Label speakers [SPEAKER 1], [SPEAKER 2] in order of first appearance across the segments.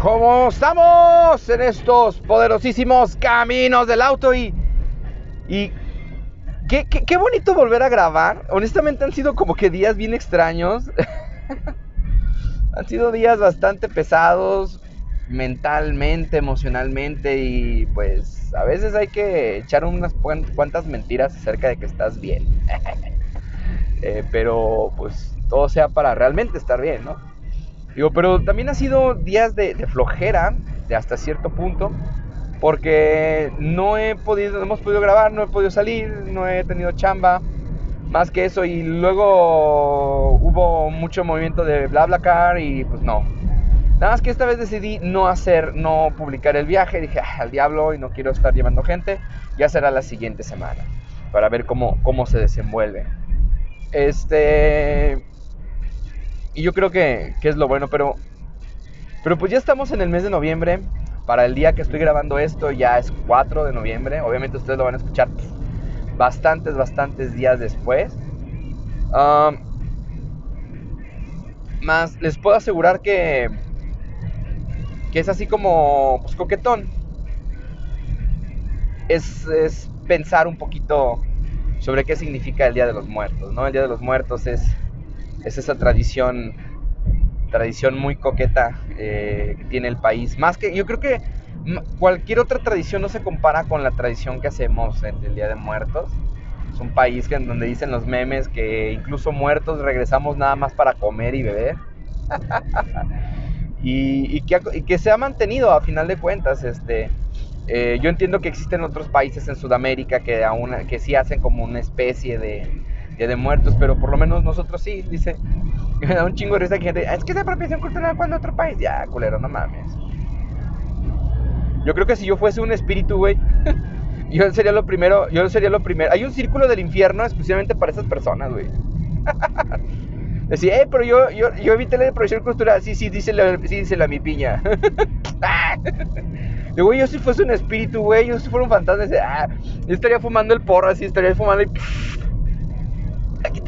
[SPEAKER 1] ¿Cómo estamos en estos poderosísimos caminos del auto? Y, y qué, qué, qué bonito volver a grabar. Honestamente han sido como que días bien extraños. han sido días bastante pesados mentalmente, emocionalmente y pues a veces hay que echar unas cuantas mentiras acerca de que estás bien. Eh, pero pues todo sea para realmente estar bien, ¿no? Digo, pero también ha sido días de, flojera, de hasta cierto punto, porque no he podido, no hemos podido grabar, no he podido salir, no he tenido chamba, más que eso, y luego hubo mucho movimiento de BlaBlaCar y pues no. Nada más que esta vez decidí no hacer, no publicar el viaje, dije, ah, al diablo y no quiero estar llevando gente, ya será la siguiente semana, para ver cómo, cómo se desenvuelve. Este, y yo creo que, es lo bueno, pero, pero pues ya estamos en el mes de noviembre. Para el día que estoy grabando esto ya es 4 de noviembre. Obviamente ustedes lo van a escuchar bastantes, bastantes días después. más les puedo asegurar que, que es así como pues, coquetón. Es, es pensar un poquito sobre qué significa el Día de los Muertos, ¿no? El Día de los Muertos es es esa tradición, tradición muy coqueta eh, que tiene el país. Más que, yo creo que cualquier otra tradición no se compara con la tradición que hacemos en el Día de Muertos. Es un país que, donde dicen los memes que incluso muertos regresamos nada más para comer y beber. y, que, se ha mantenido a final de cuentas. Este, eh, yo entiendo que existen otros países en Sudamérica que, aún, que sí hacen como una especie de, Día de Muertos, pero por lo menos nosotros sí, dice. Me da un chingo de risa que gente, es que es apropiación cultural cuando otro país. Ya, culero, no mames. Yo creo que si yo fuese un espíritu, güey, yo sería lo primero, yo sería lo primero. Hay un círculo del infierno exclusivamente para esas personas, güey. Decía, eh, pero yo, yo, yo evité la apropiación cultural. Sí, sí, díselo, sí, díselo a mi piña. Digo, yo si fuese un espíritu, güey, yo si fuera un fantasma, ah, yo estaría fumando el porro así, estaría fumando y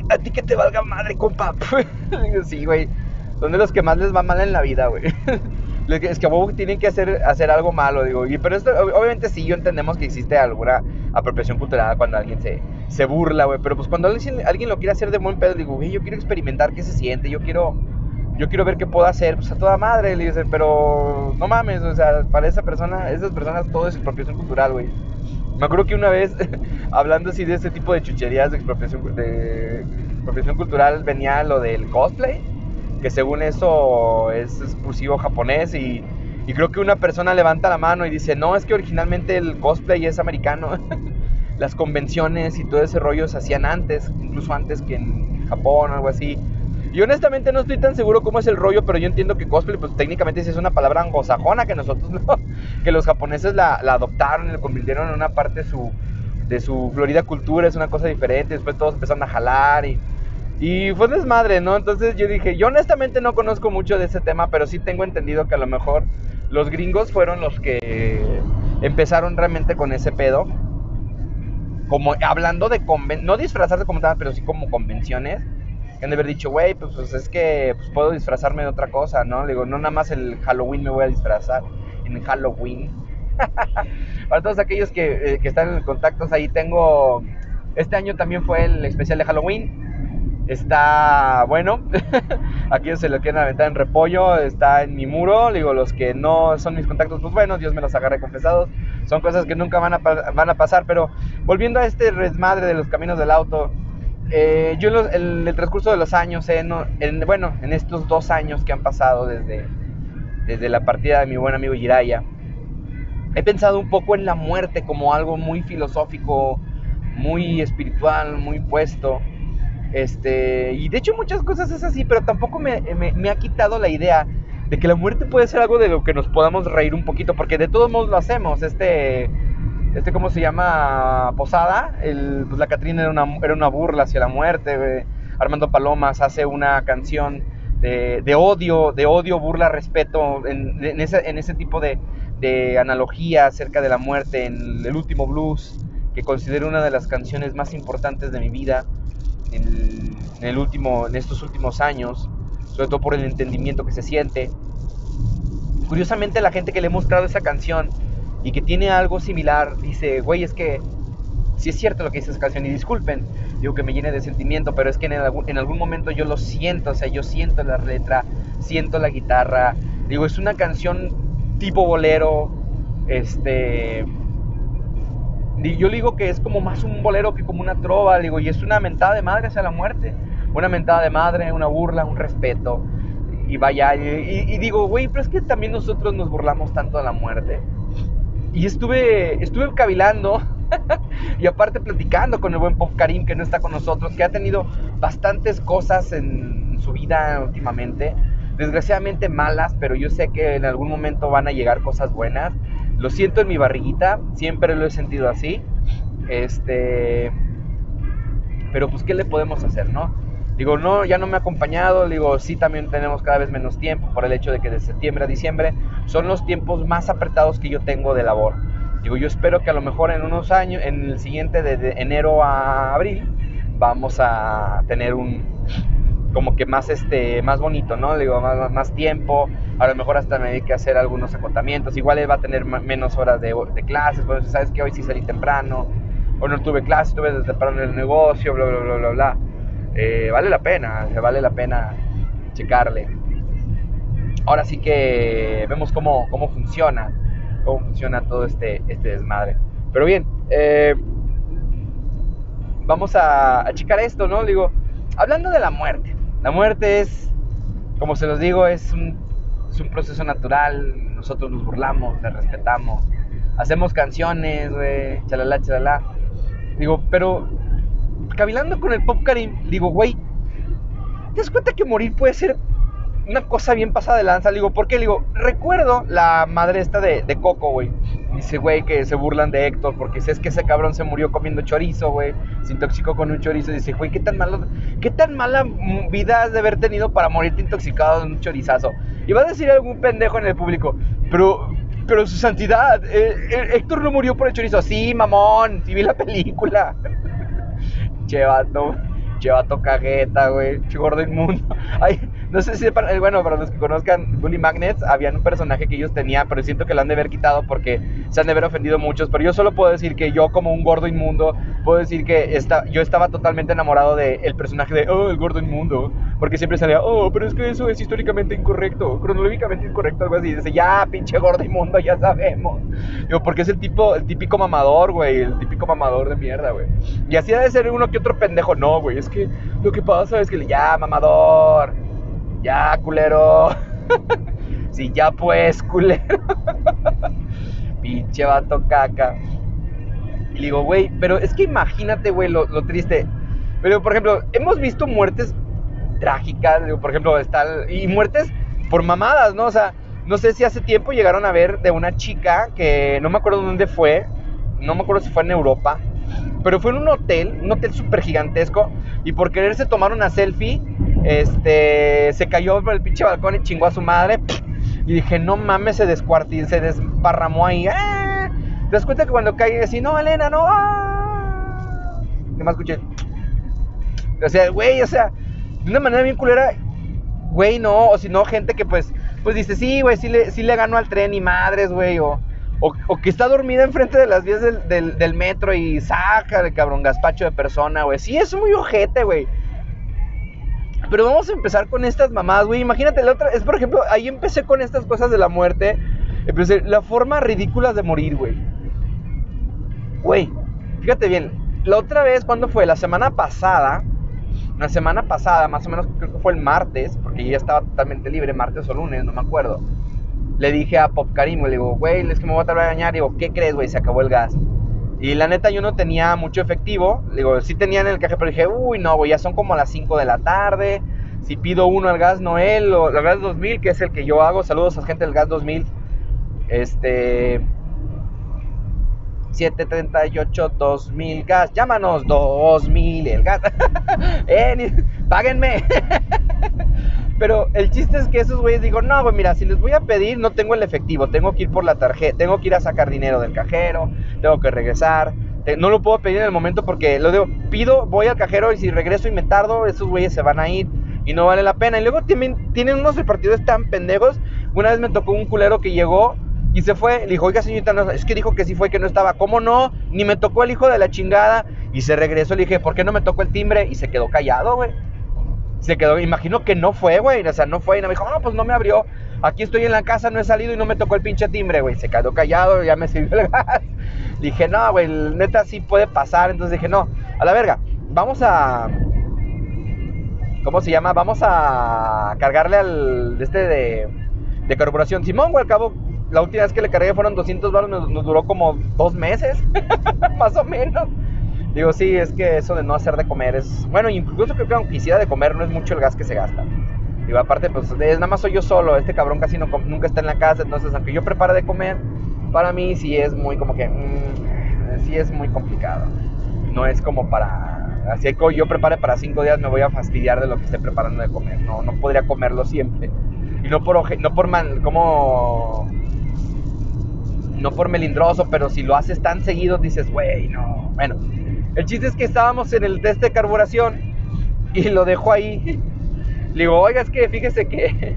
[SPEAKER 1] a ti que te valga madre, compa. sí, güey. Son de los que más les va mal en la vida, güey. Es que tienen que hacer, hacer algo malo, digo. Y, pero esto, obviamente sí, yo entendemos que existe alguna apropiación cultural cuando alguien se, se burla, güey. Pero pues cuando alguien, alguien lo quiere hacer de buen pedo, digo, güey, yo quiero experimentar qué se siente, yo quiero, yo quiero ver qué puedo hacer, pues a toda madre, le dicen, pero no mames, o sea, para esa persona, esas personas todo es expropiación cultural, güey. Me acuerdo que una vez, hablando así de ese tipo de chucherías de expropiación, de cultural, venía lo del cosplay, que según eso es exclusivo japonés y, y creo que una persona levanta la mano y dice, no, es que originalmente el cosplay es americano. Las convenciones y todo ese rollo se hacían antes, incluso antes que en Japón o algo así. Y honestamente no estoy tan seguro cómo es el rollo, pero yo entiendo que cosplay, pues técnicamente es una palabra anglosajona que nosotros no, que los japoneses la, adoptaron y la convirtieron en una parte de su, de su florida cultura, es una cosa diferente. Después todos empezaron a jalar y, y fue desmadre, ¿no? Entonces yo dije, yo honestamente no conozco mucho de ese tema, pero sí tengo entendido que a lo mejor los gringos fueron los que empezaron realmente con ese pedo. Como hablando de conven no disfrazarse como tal, pero sí como convenciones que han de haber dicho, güey, pues, pues, es que pues, puedo disfrazarme de otra cosa, ¿no? Le digo, no nada más el Halloween me voy a disfrazar, en Halloween. Para todos aquellos que, eh, que están en contactos, ahí tengo, este año también fue el especial de Halloween. Está bueno, aquí se lo quieren aventar en repollo, está en mi muro, digo, los que no son mis contactos, pues bueno, Dios me los agarre confesados, son cosas que nunca van a, van a pasar, pero volviendo a este resmadre de los caminos del auto, eh, yo en el, transcurso de los años, en, bueno, en estos dos años que han pasado desde, desde la partida de mi buen amigo Jiraya, he pensado un poco en la muerte como algo muy filosófico, muy espiritual, muy puesto. Este, y de hecho muchas cosas es así, pero tampoco me, me, ha quitado la idea de que la muerte puede ser algo de lo que nos podamos reír un poquito, porque de todos modos lo hacemos. Este, este ¿cómo se llama? Posada, pues la Catrina era una, burla hacia la muerte, Armando Palomas hace una canción de, odio, de odio, burla, respeto, en, ese, tipo de, de, analogía acerca de la muerte, en el último blues, que considero una de las canciones más importantes de mi vida, en estos últimos años, sobre todo por el entendimiento que se siente. curiosamente la gente que le he mostrado esa canción y que tiene algo similar, dice, güey, es que si es cierto lo que dice esa canción y disculpen, digo que me llene de sentimiento, pero es que en algún, en algún momento yo lo siento, o sea, yo siento la letra, siento la guitarra, digo, es una canción tipo bolero, este... Yo digo que es como más un bolero que como una trova, digo, y es una mentada de madre hacia la muerte. Una mentada de madre, una burla, un respeto. Y vaya, y, y digo, güey, pero es que también nosotros nos burlamos tanto de la muerte. Y estuve, estuve cavilando y aparte platicando con el buen Pop Karim que no está con nosotros, que ha tenido bastantes cosas en su vida últimamente, desgraciadamente malas, pero yo sé que en algún momento van a llegar cosas buenas. Lo siento en mi barriguita, siempre lo he sentido así. Este, pero pues qué le podemos hacer, ¿no? Digo, no, ya no me ha acompañado, digo, sí también tenemos cada vez menos tiempo por el hecho de que de septiembre a diciembre son los tiempos más apretados que yo tengo de labor. Digo, yo espero que a lo mejor en unos años, en el siguiente de, enero a abril, vamos a tener un como que más este más bonito, ¿no? Digo, más, más tiempo, a lo mejor hasta me dedique a hacer algunos acotamientos, igual él va a tener menos horas de, de clases, pues sabes que hoy sí salí temprano, o no tuve clases, tuve desde temprano en el negocio, bla, bla, bla, bla, bla. Eh, vale la pena, vale la pena checarle. Ahora sí que vemos cómo, cómo funciona cómo funciona todo este, este desmadre. Pero bien, eh, vamos a, checar esto, ¿no? Digo, hablando de la muerte. La muerte es, como se los digo, es un, es un proceso natural. Nosotros nos burlamos, le respetamos. Hacemos canciones, chalala, chalala. Digo, pero cavilando con el Pop Karim, digo, güey, ¿te das cuenta que morir puede ser una cosa bien pasada de lanza. Le digo, ¿por qué? Le digo, recuerdo la madre esta de, de Coco, güey. Dice, güey, que se burlan de Héctor porque es que ese cabrón se murió comiendo chorizo, güey. Se intoxicó con un chorizo. Dice, güey, ¿qué tan, malo, ¿qué tan mala vida has de haber tenido para morirte intoxicado de un chorizazo? Y va a decir algún pendejo en el público, pero, pero su santidad, eh, eh, Héctor no murió por el chorizo. Sí, mamón, sí vi la película. Che, vato, cajeta, güey. Gordo inmundo. Ay, no sé si, para, eh, bueno, para los que conozcan Bully Magnets, había un personaje que ellos tenían, pero siento que lo han de haber quitado porque se han de haber ofendido muchos. Pero yo solo puedo decir que yo, como un gordo inmundo, puedo decir que esta, yo estaba totalmente enamorado del el personaje de, oh, el gordo inmundo. Porque siempre salía, oh, pero es que eso es históricamente incorrecto, cronológicamente incorrecto, algo así. Y dice, ya, pinche gordo inmundo, ya sabemos. Digo, porque es el tipo, el típico mamador, güey, el típico mamador de mierda, güey. Y así debe ser uno que otro pendejo. No, güey, es que lo que pasa es que le, ya, mamador ya, culero. sí, ya pues, culero. Pinche vato caca. Y digo, güey, pero es que imagínate, güey, lo, triste. Pero, por ejemplo, hemos visto muertes trágicas, por ejemplo, está... Y muertes por mamadas, ¿no? O sea, no sé si hace tiempo llegaron a ver de una chica que no me acuerdo dónde fue, no me acuerdo si fue en Europa, pero fue en un hotel, un hotel súper gigantesco, y por quererse tomar una selfie, este, se cayó por el pinche balcón y chingó a su madre. Y dije, no mames, se descuartizó, se desparramó ahí. ¡Ah! ¿Te das cuenta que cuando cae así, no, Elena, no? ¡Ah! ¿Qué más escuché? O sea, güey, o sea, de una manera bien culera, güey, no, o si no, gente que pues, pues dice, sí, güey, sí le, sí le ganó al tren y madres, güey, o, o, que está dormida enfrente de las vías del, del, metro y saca el cabrón gaspacho de persona, güey. Sí, es muy ojete, güey. Pero vamos a empezar con estas mamadas, güey. Imagínate, la otra, es por ejemplo, ahí empecé con estas cosas de la muerte. Empecé, la forma ridícula de morir, güey. Güey, fíjate bien, la otra vez, ¿cuándo fue? La semana pasada, la semana pasada, más o menos creo que fue el martes, porque ya estaba totalmente libre, martes o lunes, no me acuerdo. Le dije a Pop Karim, le digo, güey, es que me voy a tardar a. Y digo, ¿qué crees, güey? Se acabó el gas. Y la neta yo no tenía mucho efectivo. Digo, sí tenía en el cajero, pero dije, uy, no, güey, ya son como las 5 de la tarde. Si pido uno al gas Noel o al gas 2000, que es el que yo hago, saludos a gente del gas 2000. Este 738 2000 gas, llámanos 2000 el gas. eh, páguenme. Pero el chiste es que esos güeyes digo, no, güey, mira, si les voy a pedir, no tengo el efectivo, tengo que ir por la tarjeta, tengo que ir a sacar dinero del cajero, tengo que regresar. No lo puedo pedir en el momento porque lo digo, pido, voy al cajero y si regreso y me tardo, esos güeyes se van a ir y no vale la pena. Y luego tienen, tienen unos repartidores tan pendejos, Una vez me tocó un culero que llegó y se fue. Le dijo, oiga, señorita, no, es que dijo que sí fue, que no estaba. ¿Cómo no? Ni me tocó el hijo de la chingada. Y se regresó. Le dije, ¿por qué no me tocó el timbre? Y se quedó callado, güey. Se quedó, imagino que no fue, güey. O sea, no fue. Y me dijo, no, pues no me abrió. Aquí estoy en la casa, no he salido y no me tocó el pinche timbre, güey. Se quedó callado, ya me sirvió el gas. Dije, no, güey, neta sí puede pasar. Entonces dije, no, a la verga. Vamos a. ¿Cómo se llama? Vamos a cargarle al. Este de. De corporación. Simón, güey, al cabo. La última vez que le cargué fueron 200 baros, nos, nos duró como dos meses, más o menos. Digo, sí, es que eso de no hacer de comer es. Bueno, incluso creo que aunque hiciera de comer, no es mucho el gas que se gasta. Digo, aparte, pues es, nada más soy yo solo. Este cabrón casi no, nunca está en la casa. Entonces, aunque yo prepare de comer, para mí sí es muy como que. Mmm, sí es muy complicado. No es como para. Así que yo prepare para cinco días, me voy a fastidiar de lo que esté preparando de comer. No, no podría comerlo siempre. Y no por, no por mal, como. No por melindroso, pero si lo haces tan seguido, dices, güey, no. Bueno, el chiste es que estábamos en el test de carburación y lo dejo ahí. Le digo, oiga, es que fíjese que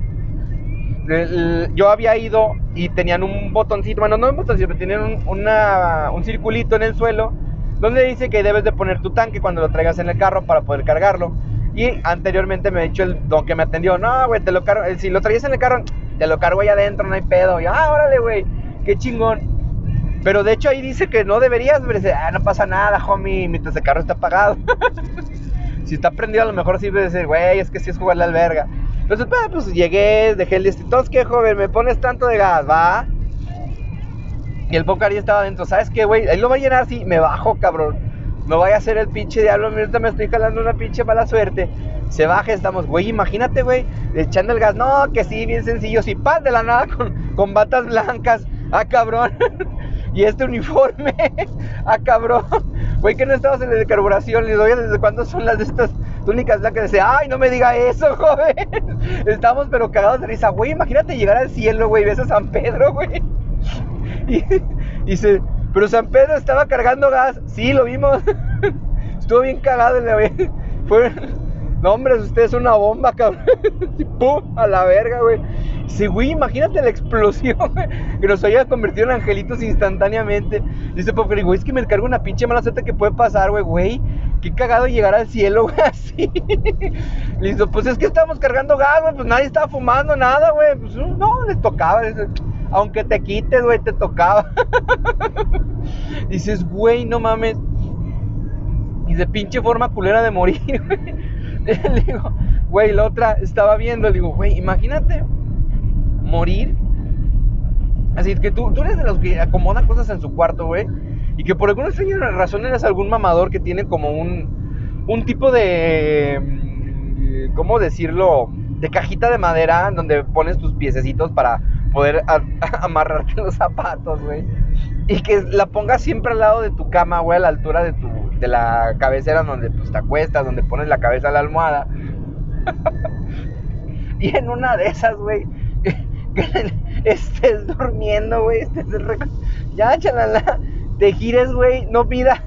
[SPEAKER 1] yo había ido y tenían un botoncito, bueno, no un botoncito, pero tenían un, una, un circulito en el suelo donde dice que debes de poner tu tanque cuando lo traigas en el carro para poder cargarlo. Y anteriormente me ha dicho el don que me atendió, no, güey, te lo cargo, si lo traías en el carro, te lo cargo ahí adentro, no hay pedo. Y yo, ah, órale, güey, qué chingón. Pero de hecho ahí dice que no deberías, pero dice, ah, no pasa nada, homie, mientras el carro está apagado. si está prendido a lo mejor sí decir, güey, es que sí es jugarle al verga. Entonces, pues, pues llegué, dejé el listo. ¿qué, joven? ¿Me pones tanto de gas? Va. Y el Pocari estaba adentro. ¿Sabes qué, güey? Ahí lo va a llenar así. Me bajo, cabrón. No vaya a ser el pinche diablo. Ahorita me estoy jalando una pinche mala suerte. Se baja, estamos, güey, imagínate, güey, echando el gas. No, que sí, bien sencillo. Si pan de la nada con, con batas blancas. Ah, cabrón. y este uniforme. ah, cabrón. Güey, que no estabas en la de carburación. Les doy desde cuándo son las de estas túnicas blancas. Dice, ay, no me diga eso, joven. Estamos pero cagados de risa. Güey, imagínate llegar al cielo, güey. Ves a San Pedro, güey. Y dice, pero San Pedro estaba cargando gas. Sí, lo vimos. Estuvo bien cagado, güey. Fue. No, hombre, usted es una bomba, cabrón. ¡Pum! A la verga, güey. Dice, güey, imagínate la explosión. Que nos haya convertido en angelitos instantáneamente. Dice Popper, güey, es que me cargo una pinche mala suerte que puede pasar, güey, güey. Qué cagado llegar al cielo, güey, así. Listo, pues es que estábamos cargando gas, güey. Pues nadie estaba fumando nada, güey. Pues no, les tocaba. Aunque te quites, güey, te tocaba. Dices, güey, no mames. Y de pinche forma culera de morir, güey. Le digo, güey, la otra estaba viendo, le digo, güey, imagínate morir. Así que tú, tú eres de los que acomoda cosas en su cuarto, güey. Y que por alguna extraña razón eres algún mamador que tiene como un, un tipo de... Mm, ¿Cómo decirlo? De cajita de madera donde pones tus piececitos para poder amarrarte los zapatos, güey. Y que la pongas siempre al lado de tu cama, güey, a la altura de tu de la cabecera donde pues, te acuestas, donde pones la cabeza a la almohada. y en una de esas, güey, estés durmiendo, güey, estés ya, chalala, te gires, güey, no pidas,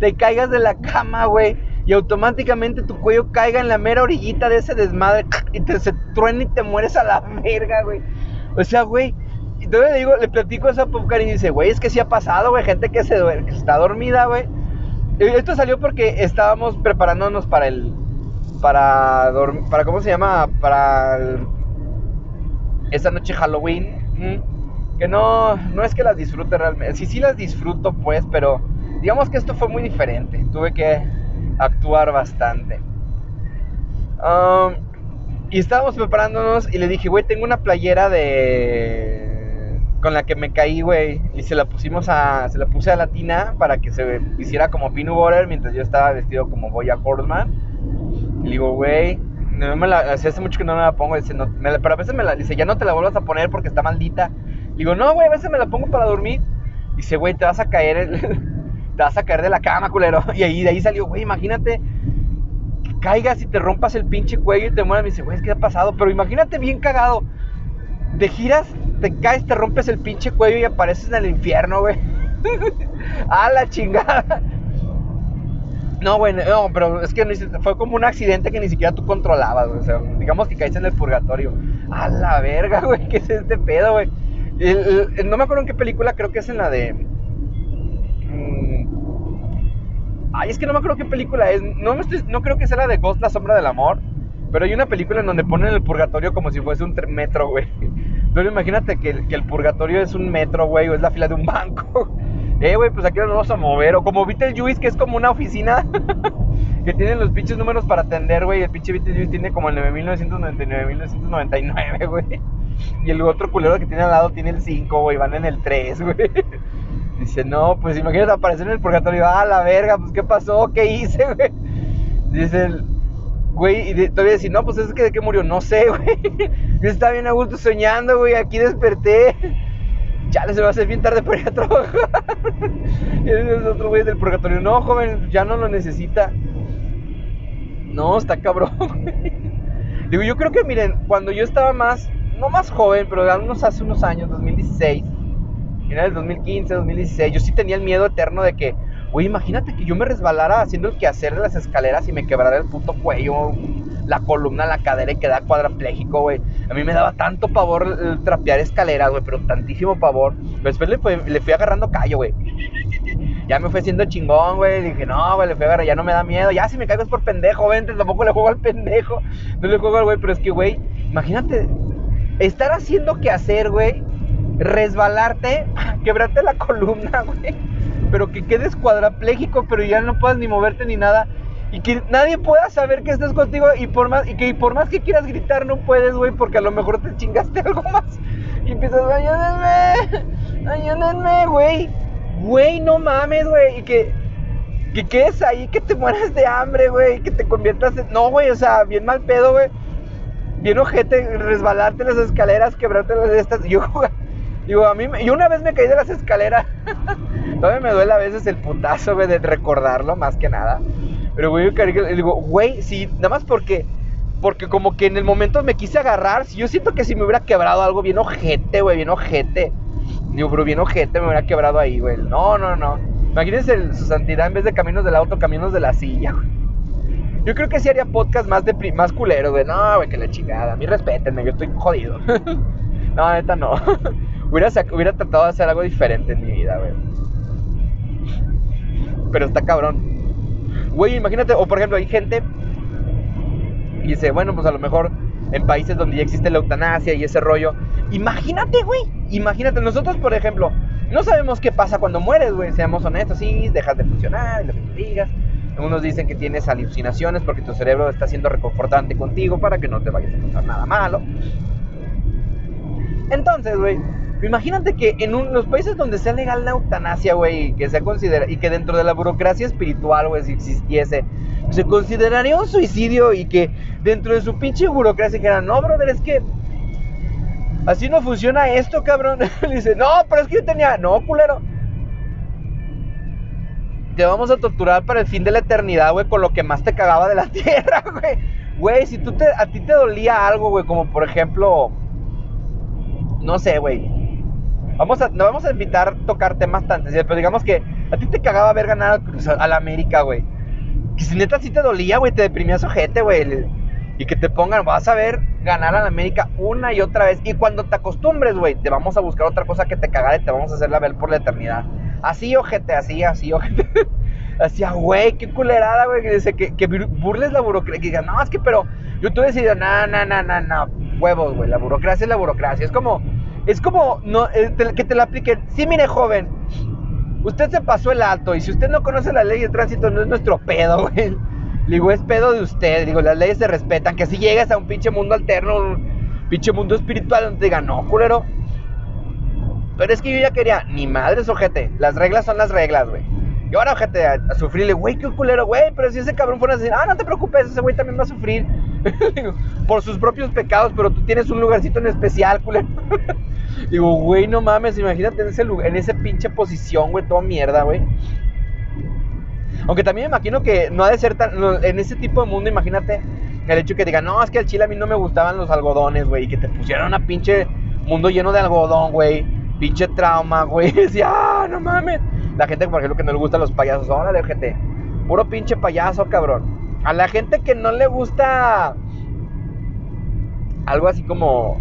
[SPEAKER 1] te caigas de la cama, güey, y automáticamente tu cuello caiga en la mera orillita de ese desmadre y te se truena y te mueres a la verga, güey. O sea, güey, todavía le digo, le platico a esa popcar y dice, güey, es que sí ha pasado, güey, gente que se que está dormida, güey esto salió porque estábamos preparándonos para el. Para dormir. Para, ¿Cómo se llama? Para. Esta noche Halloween. Que no, no es que las disfrute realmente. Sí, sí las disfruto, pues, pero. Digamos que esto fue muy diferente. Tuve que actuar bastante. Y estábamos preparándonos y le dije, güey, tengo una playera de con la que me caí, güey, y se la pusimos a, se la puse a la tina para que se hiciera como Pinu Butter mientras yo estaba vestido como Boya Horseman. Le digo, güey, no me la, hace mucho que no me la pongo, dice, no, pero a veces me la, dice, ya no te la vuelvas a poner porque está maldita. Digo, no, güey, a veces me la pongo para dormir. Dice, güey, te vas a caer, te vas a caer de la cama, culero. Y ahí, de ahí salió, güey, imagínate que caigas y te rompas el pinche cuello y te mueras. Me dice, güey, ¿qué ha pasado? Pero imagínate bien cagado. Te giras te caes, te rompes el pinche cuello y apareces en el infierno, güey. a la chingada. No, güey, pero es que fue como un accidente que ni siquiera tú controlabas, O sea, digamos que caíste en el purgatorio. A la verga, güey, ¿qué es este pedo, güey? no me acuerdo en qué película, creo que es en la de. Mm, ay, es que no me acuerdo qué película es. No, no creo que sea la de Ghost, la sombra del amor. Pero hay una película en donde ponen el purgatorio como si fuese un metro, güey. Entonces imagínate que, que el purgatorio es un metro, güey, o es la fila de un banco. Eh, güey, pues aquí nos vamos a mover. O como Beetlejuice, que es como una oficina que tienen los pinches números para atender, güey. El pinche Beetlejuice tiene como el 9999, 1999, güey. Y el otro culero que tiene al lado tiene el 5, güey. Van en el 3, güey. Dice, no, pues imagínate aparecer en el purgatorio. Ah, la verga, pues ¿qué pasó? ¿Qué hice, güey? Dice el. Güey, y todavía decir, no, pues es que de qué murió, no sé, güey. Yo estaba bien a gusto soñando, güey. Aquí desperté. Ya les va a hacer bien tarde para ir a. ese otro güey del purgatorio. No, joven, ya no lo necesita. No, está cabrón, Digo, yo creo que, miren, cuando yo estaba más no más joven, pero unos hace unos años, 2016, era el 2015, 2016, yo sí tenía el miedo eterno de que, güey, imagínate que yo me resbalara haciendo el quehacer de las escaleras y me quebrara el puto cuello, la columna, la cadera y quedara cuadrapléjico, güey. A mí me daba tanto pavor trapear escaleras, güey, pero tantísimo pavor. después le, le fui agarrando callo, güey. Ya me fue haciendo chingón, güey. Dije, no, güey, le fui a agarrar, ya no me da miedo. Ya si me caigo es por pendejo, vente, tampoco le juego al pendejo. No le juego al güey, pero es que, güey, imagínate estar haciendo que hacer, güey, resbalarte, quebrarte la columna, güey, pero que quedes cuadrapléjico, pero ya no puedas ni moverte ni nada. Y que nadie pueda saber que estás contigo y por más y que por más que quieras gritar no puedes, güey, porque a lo mejor te chingaste algo más. Y empiezas, ayúdenme, ayúdenme, güey. Güey, no mames, güey. Y que, que quedes ahí, que te mueras de hambre, güey. Que te conviertas en... No, güey, o sea, bien mal pedo, güey bien ojete, resbalarte las escaleras, quebrarte las de estas. Yo, digo, a mí, yo una vez me caí de las escaleras. Todavía me duele a veces el putazo, güey, de recordarlo, más que nada. Pero, güey, yo digo, güey, sí, nada más porque, porque como que en el momento me quise agarrar, yo siento que si me hubiera quebrado algo bien ojete, güey, bien ojete. Digo, pero bien ojete me hubiera quebrado ahí, güey. No, no, no. Imagínense su santidad en vez de caminos del auto, caminos de la silla, güey. Yo creo que sí haría podcast más, de, más culero, güey. No, güey, que la chingada. A mí respétenme, yo estoy jodido. no, neta no. hubiera, hubiera tratado de hacer algo diferente en mi vida, güey. Pero está cabrón. Güey, imagínate, o por ejemplo, hay gente y dice, bueno, pues a lo mejor en países donde ya existe la eutanasia y ese rollo. Imagínate, güey. Imagínate, nosotros, por ejemplo, no sabemos qué pasa cuando mueres, güey. Seamos honestos, sí, dejas de funcionar, lo que tú digas. Unos dicen que tienes alucinaciones porque tu cerebro está siendo reconfortante contigo para que no te vayas a pasar nada malo. Entonces, güey, imagínate que en los países donde sea legal la eutanasia, güey, que se considera y que dentro de la burocracia espiritual, güey, si existiese, se consideraría un suicidio y que dentro de su pinche burocracia dijeran, no, brother, es que así no funciona esto, cabrón. Le dice, no, pero es que yo tenía, no, culero te vamos a torturar para el fin de la eternidad, güey, con lo que más te cagaba de la tierra, güey. Güey, si tú te, a ti te dolía algo, güey, como por ejemplo, no sé, güey. Vamos a, no vamos a evitar tocar temas tan pero digamos que a ti te cagaba ver ganar a la América, güey. Que si neta sí te dolía, güey, te deprimías ojete, güey. Y que te pongan, vas a ver ganar a la América una y otra vez. Y cuando te acostumbres, güey, te vamos a buscar otra cosa que te cagara y te vamos a hacerla ver por la eternidad. Así, ojete, así, así, ojete. Así, güey, qué culerada, güey. Que que, que burles la burocracia. Que digan, no, es que, pero yo tú decido, no, no, no, no, no, huevos, güey. La burocracia es la burocracia. Es como, es como no, eh, que te la apliquen. Sí, mire, joven, usted se pasó el alto y si usted no conoce la ley de tránsito, no es nuestro pedo, güey. Digo, es pedo de usted. Digo, las leyes se respetan. Que si llegas a un pinche mundo alterno, un pinche mundo espiritual, donde te digan, no, culero pero es que yo ya quería, ni madres, ojete. Las reglas son las reglas, güey. Y ahora, ojete, a, sufrirle, güey, qué culero, güey. Pero si ese cabrón fuera a decir, ah, no te preocupes, ese güey también va a sufrir. por sus propios pecados, pero tú tienes un lugarcito en especial, culero. Digo, güey, no mames, imagínate en ese, lugar, en esa pinche posición, güey, toda mierda, güey. Aunque también me imagino que no ha de ser tan. En ese tipo de mundo, imagínate el hecho que digan, no, es que al chile a mí no me gustaban los algodones, güey. Y que te pusieran una pinche mundo lleno de algodón, güey pinche trauma, güey. Decía, ah, no mames. La gente, por ejemplo, que no le gustan los payasos, órale, gente. Puro pinche payaso, cabrón. A la gente que no le gusta. algo así como,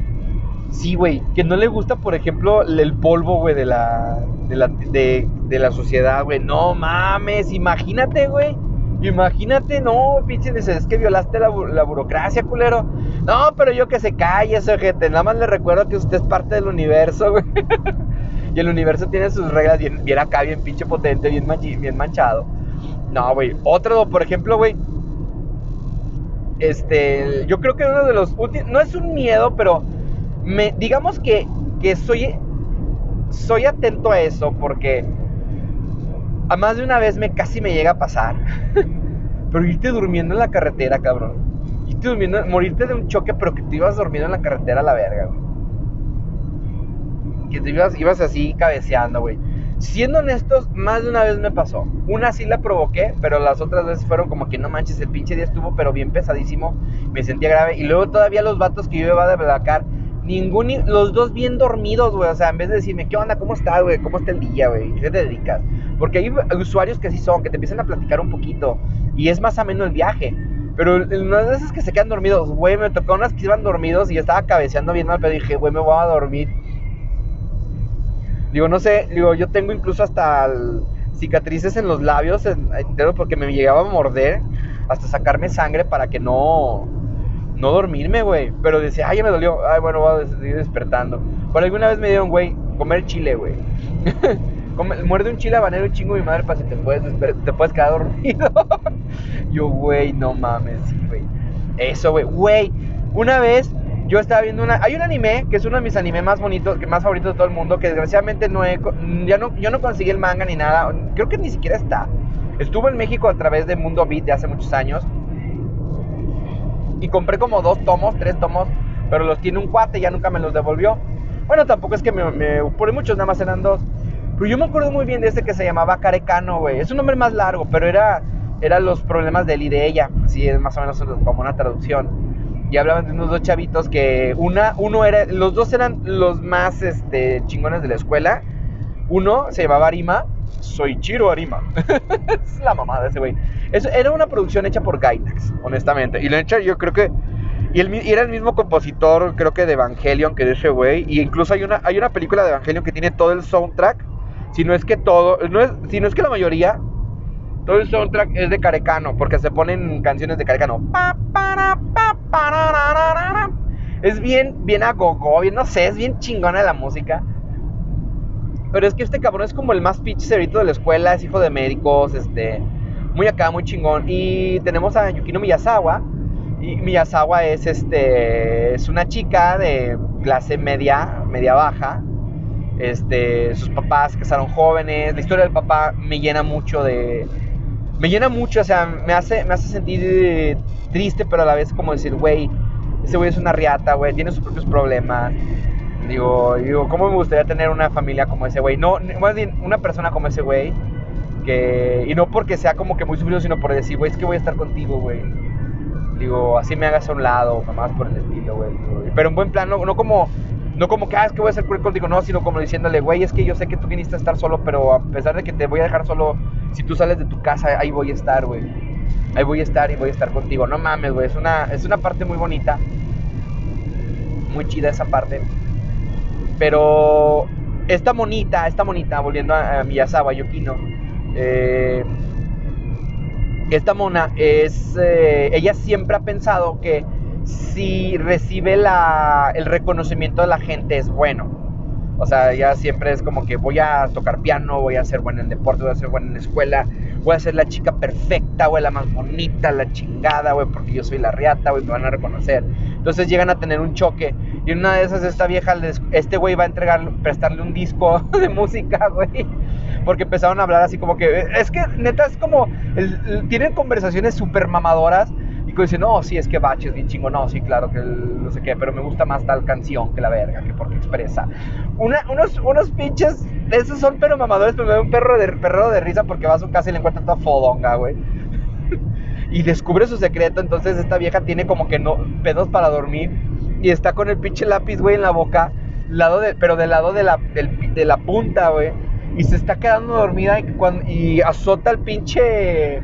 [SPEAKER 1] sí, güey, que no le gusta, por ejemplo, el polvo, güey, de la, de la, de, de la sociedad, güey. No mames, imagínate, güey. Imagínate, no, pinche, es que violaste la, la, burocracia, culero. No, pero yo que se calle, ese gente. Nada más le recuerdo que usted es parte del universo, güey. y el universo tiene sus reglas bien, bien acá, bien pinche potente, bien, bien manchado. No, güey. Otro, por ejemplo, güey. Este, yo creo que uno de los últimos, no es un miedo, pero me, digamos que, que soy, soy atento a eso porque a más de una vez me casi me llega a pasar. pero irte durmiendo en la carretera, cabrón. Irte durmiendo, morirte de un choque, pero que te ibas durmiendo en la carretera a la verga, güey. Que te ibas, ibas así cabeceando, güey. Siendo honestos, más de una vez me pasó. Una sí la provoqué, pero las otras veces fueron como que no manches, el pinche día estuvo, pero bien pesadísimo. Me sentía grave. Y luego todavía los vatos que yo iba a Blacar, ningún, los dos bien dormidos, güey. O sea, en vez de decirme, ¿qué onda? ¿Cómo estás, güey? ¿Cómo está el día, güey? ¿Qué te dedicas? Porque hay usuarios que sí son, que te empiezan a platicar un poquito. Y es más ameno el viaje. Pero unas veces que se quedan dormidos, güey, me tocó unas que iban dormidos y yo estaba cabeceando bien mal, pero dije, güey, me voy a dormir. Digo, no sé, digo, yo tengo incluso hasta cicatrices en los labios enteros porque me llegaba a morder, hasta sacarme sangre para que no, no dormirme, güey. Pero decía, ay, ya me dolió, ay, bueno, voy a seguir despertando. Por alguna vez me dieron, güey, comer chile, güey. muerde un chile habanero y chingo mi madre para si te puedes, te puedes quedar dormido. yo, güey, no mames, sí, güey. Eso, güey, güey. Una vez yo estaba viendo una. Hay un anime que es uno de mis animes más bonitos, que más favoritos de todo el mundo, que desgraciadamente no he. Ya no, yo no conseguí el manga ni nada. Creo que ni siquiera está. Estuvo en México a través de Mundo Beat de hace muchos años. Y compré como dos tomos, tres tomos. Pero los tiene un cuate, ya nunca me los devolvió. Bueno, tampoco es que me, me por muchos, nada más eran dos. Pero yo me acuerdo muy bien de ese que se llamaba Carecano, güey. Es un nombre más largo, pero era, era los problemas de él y de ella. Así es más o menos como una traducción y hablaban de unos dos chavitos que una, uno era, los dos eran los más este, chingones de la escuela. Uno se llamaba Arima, soy Chiro Arima. es la mamada ese güey. Era una producción hecha por Gainax, honestamente. Y lo hecho yo creo que y, era el mismo compositor, creo que de Evangelion, que de ese güey. Y incluso hay una, hay una película de Evangelion que tiene todo el soundtrack. Si no es que todo, no es, si no es que la mayoría, todo el soundtrack es de Carecano, porque se ponen canciones de Carecano. Es bien, bien a bien, no sé, es bien chingona la música. Pero es que este cabrón es como el más pinche cerito de la escuela, es hijo de médicos, este, muy acá, muy chingón. Y tenemos a Yukino Miyazawa. Y Miyazawa es, este, es una chica de clase media, media baja. Este, sus papás casaron jóvenes. La historia del papá me llena mucho de, me llena mucho, o sea, me hace, me hace sentir triste, pero a la vez como decir, güey, ese güey es una riata, güey, tiene sus propios problemas. Digo, digo, ¿cómo me gustaría tener una familia como ese güey? No, más bien, una persona como ese güey, y no porque sea como que muy sufrido, sino por decir, güey, es que voy a estar contigo, güey. Digo, así me hagas a un lado, más por el estilo, güey. Pero en buen plan, no, como no como que, ah, es que voy a ser cruel contigo, no, sino como diciéndole, güey, es que yo sé que tú viniste a estar solo, pero a pesar de que te voy a dejar solo, si tú sales de tu casa, ahí voy a estar, güey. Ahí voy a estar y voy a estar contigo. No mames, güey, es una, es una parte muy bonita. Muy chida esa parte. Pero esta monita, esta monita, volviendo a, Miyazawa Yokino, eh, esta mona es, eh, ella siempre ha pensado que si recibe la, el reconocimiento de la gente es bueno. O sea, ya siempre es como que voy a tocar piano, voy a ser buena en deporte, voy a ser buena en la escuela, voy a ser la chica perfecta, güey, la más bonita, la chingada, güey, porque yo soy la riata, güey, me van a reconocer. Entonces llegan a tener un choque. Y una de esas, esta vieja, este güey va a entregar, prestarle un disco de música, güey. Porque empezaron a hablar así como que, es que neta es como, tienen conversaciones súper mamadoras y dice, no, sí, es que Bach es bien chingo. No, sí, claro, que no sé qué, pero me gusta más tal canción que la verga, que porque expresa. unos, unos pinches, esos son pero mamadores, pero me da un perro de, perro de risa porque va a su casa y le encuentra toda fodonga, güey. y descubre su secreto, entonces esta vieja tiene como que no, pedos para dormir y está con el pinche lápiz, güey, en la boca, lado pero del lado de la, de la punta, güey. Y se está quedando dormida y, cuando, y azota el pinche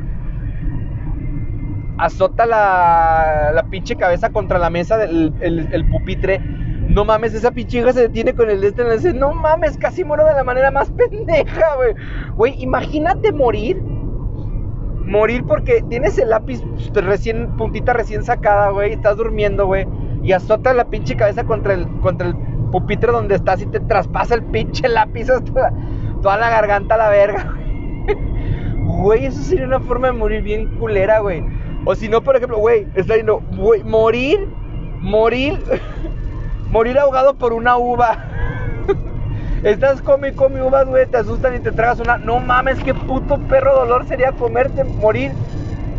[SPEAKER 1] azota la, la pinche cabeza contra la mesa del el, pupitre. No mames, esa pinche hija se detiene con el este. dice, no mames, casi muero de la manera más pendeja, güey. Güey, imagínate morir. Morir porque tienes el lápiz recién, puntita recién sacada, güey. Estás durmiendo, güey. Y azota la pinche cabeza contra el, contra el pupitre donde estás y te traspasa el pinche lápiz hasta toda la garganta a la verga, güey. eso sería una forma de morir bien culera, güey. O si no, por ejemplo, güey, está diciendo, güey, morir, morir, morir ahogado por una uva. Estás come y come uvas, güey, te asustan y te tragas una. No mames, qué puto perro dolor sería comerte, morir,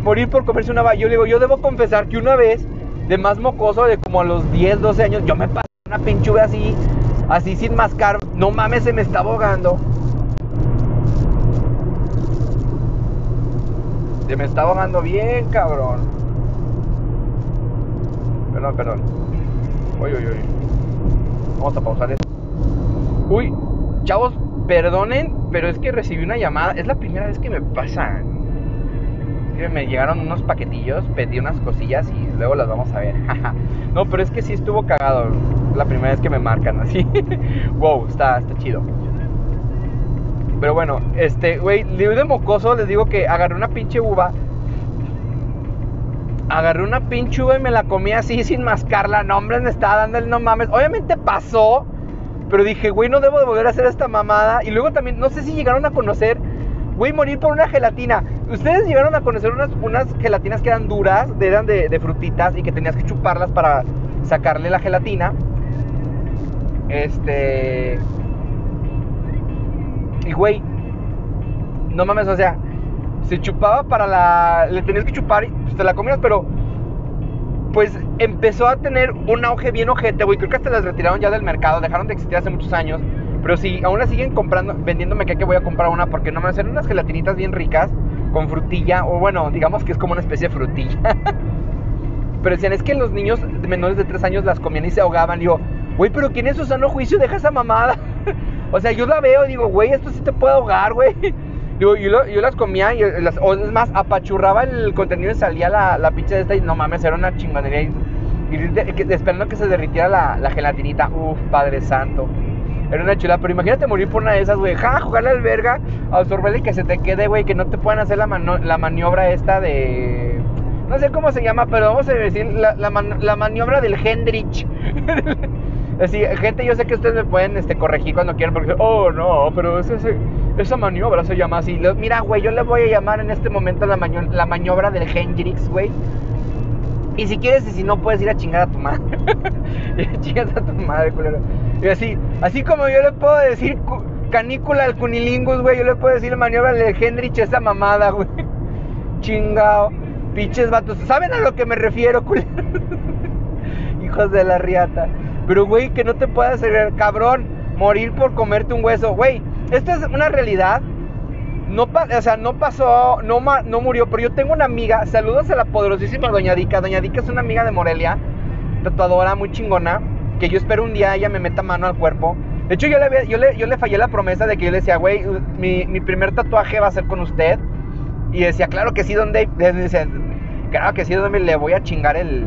[SPEAKER 1] morir por comerse una uva. Yo digo, yo debo confesar que una vez, de más mocoso, de como a los 10, 12 años, yo me pasé una pinchuga así, así sin mascar. No mames, se me está ahogando. Se me está ahogando bien, cabrón. Perdón, perdón. Uy, uy, uy. Vamos a pausar esto. Uy, chavos, perdonen, pero es que recibí una llamada. Es la primera vez que me pasa. que me llegaron unos paquetillos, pedí unas cosillas y luego las vamos a ver. no, pero es que sí estuvo cagado. La primera vez que me marcan así. wow, está, está chido. Pero bueno, este, güey, de mocoso les digo que agarré una pinche uva. Agarré una pinche uva y me la comí así sin mascarla. No, hombre, me estaba dando el no mames. Obviamente pasó. Pero dije, güey, no debo de volver a hacer esta mamada. Y luego también, no sé si llegaron a conocer, güey, morir por una gelatina. Ustedes llegaron a conocer unas, unas gelatinas que eran duras, eran de frutitas y que tenías que chuparlas para sacarle la gelatina. Este. Y güey, no mames, o sea, se chupaba para la. Le tenías que chupar y pues, te la comías, pero. Pues empezó a tener un auge bien ojete, güey. Creo que hasta las retiraron ya del mercado, dejaron de existir hace muchos años. Pero sí, aún la siguen comprando, vendiéndome que, voy a comprar una porque no me hacen unas gelatinitas bien ricas con frutilla, o bueno, digamos que es como una especie de frutilla. pero decían, es que los niños menores de 3 años las comían y se ahogaban. Y yo, güey, pero ¿quién en su sano juicio deja esa mamada? O sea, yo la veo digo, güey, esto sí te puede ahogar, güey. Yo, las comía y las, o es más, apachurraba el contenido y salía la, la pinche de esta y no mames, era una chingonería. Y, esperando que se derritiera la, la, gelatinita. Uf, Padre Santo. Era una chula, pero imagínate morir por una de esas, güey. Ja, jugarle al verga, absorberle y que se te quede, güey. Que no te puedan hacer la, la maniobra esta de. No sé cómo se llama, pero vamos a decir la, la, la maniobra del Hendrich. Gente, yo sé que ustedes me pueden este, corregir cuando quieran, porque, oh, no, pero esa maniobra se llama así. Mira, güey, yo le voy a llamar en este momento la, la maniobra del Hendrix, güey. Y si quieres, y si no, puedes ir a chingar a tu madre. Chingas a tu madre, culero. Y así, así como yo le puedo decir canícula al cunilingus, güey, yo le puedo decir maniobra del Hendrix esa mamada, güey. Chingao. Pinches vatos. ¿Saben a lo que me refiero, culero? Hijos de la riata. Pero, güey, que no te puedas hacer, cabrón, morir por comerte un hueso. Güey, esto es una realidad. No, o sea, no pasó, no, murió, pero yo tengo una amiga, saludos a la poderosísima Doña Dica. Doña Dica es una amiga de Morelia, tatuadora muy chingona, que yo espero un día ella me meta mano al cuerpo. De hecho, yo le, yo yo le fallé la promesa de que yo le decía, güey, mi, mi, primer tatuaje va a ser con usted. Y decía, claro que sí, donde. Claro que sí, donde le voy a chingar el,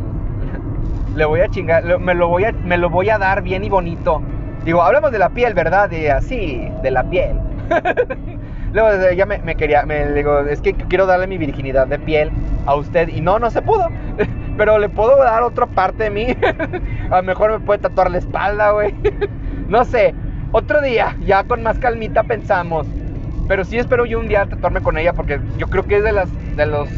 [SPEAKER 1] le voy a chingar, me lo voy a, me lo voy a dar bien y bonito. Digo, hablamos de la piel, ¿verdad? Y así, de la piel. Luego ella me, me, quería, me digo, es que quiero darle mi virginidad de piel a usted y no, no se pudo. Pero le puedo dar otra parte de mí. a lo mejor me puede tatuar la espalda, güey. no sé, otro día, ya con más calmita pensamos. Pero sí espero yo un día tatuarme con ella porque yo creo que es de las, de los,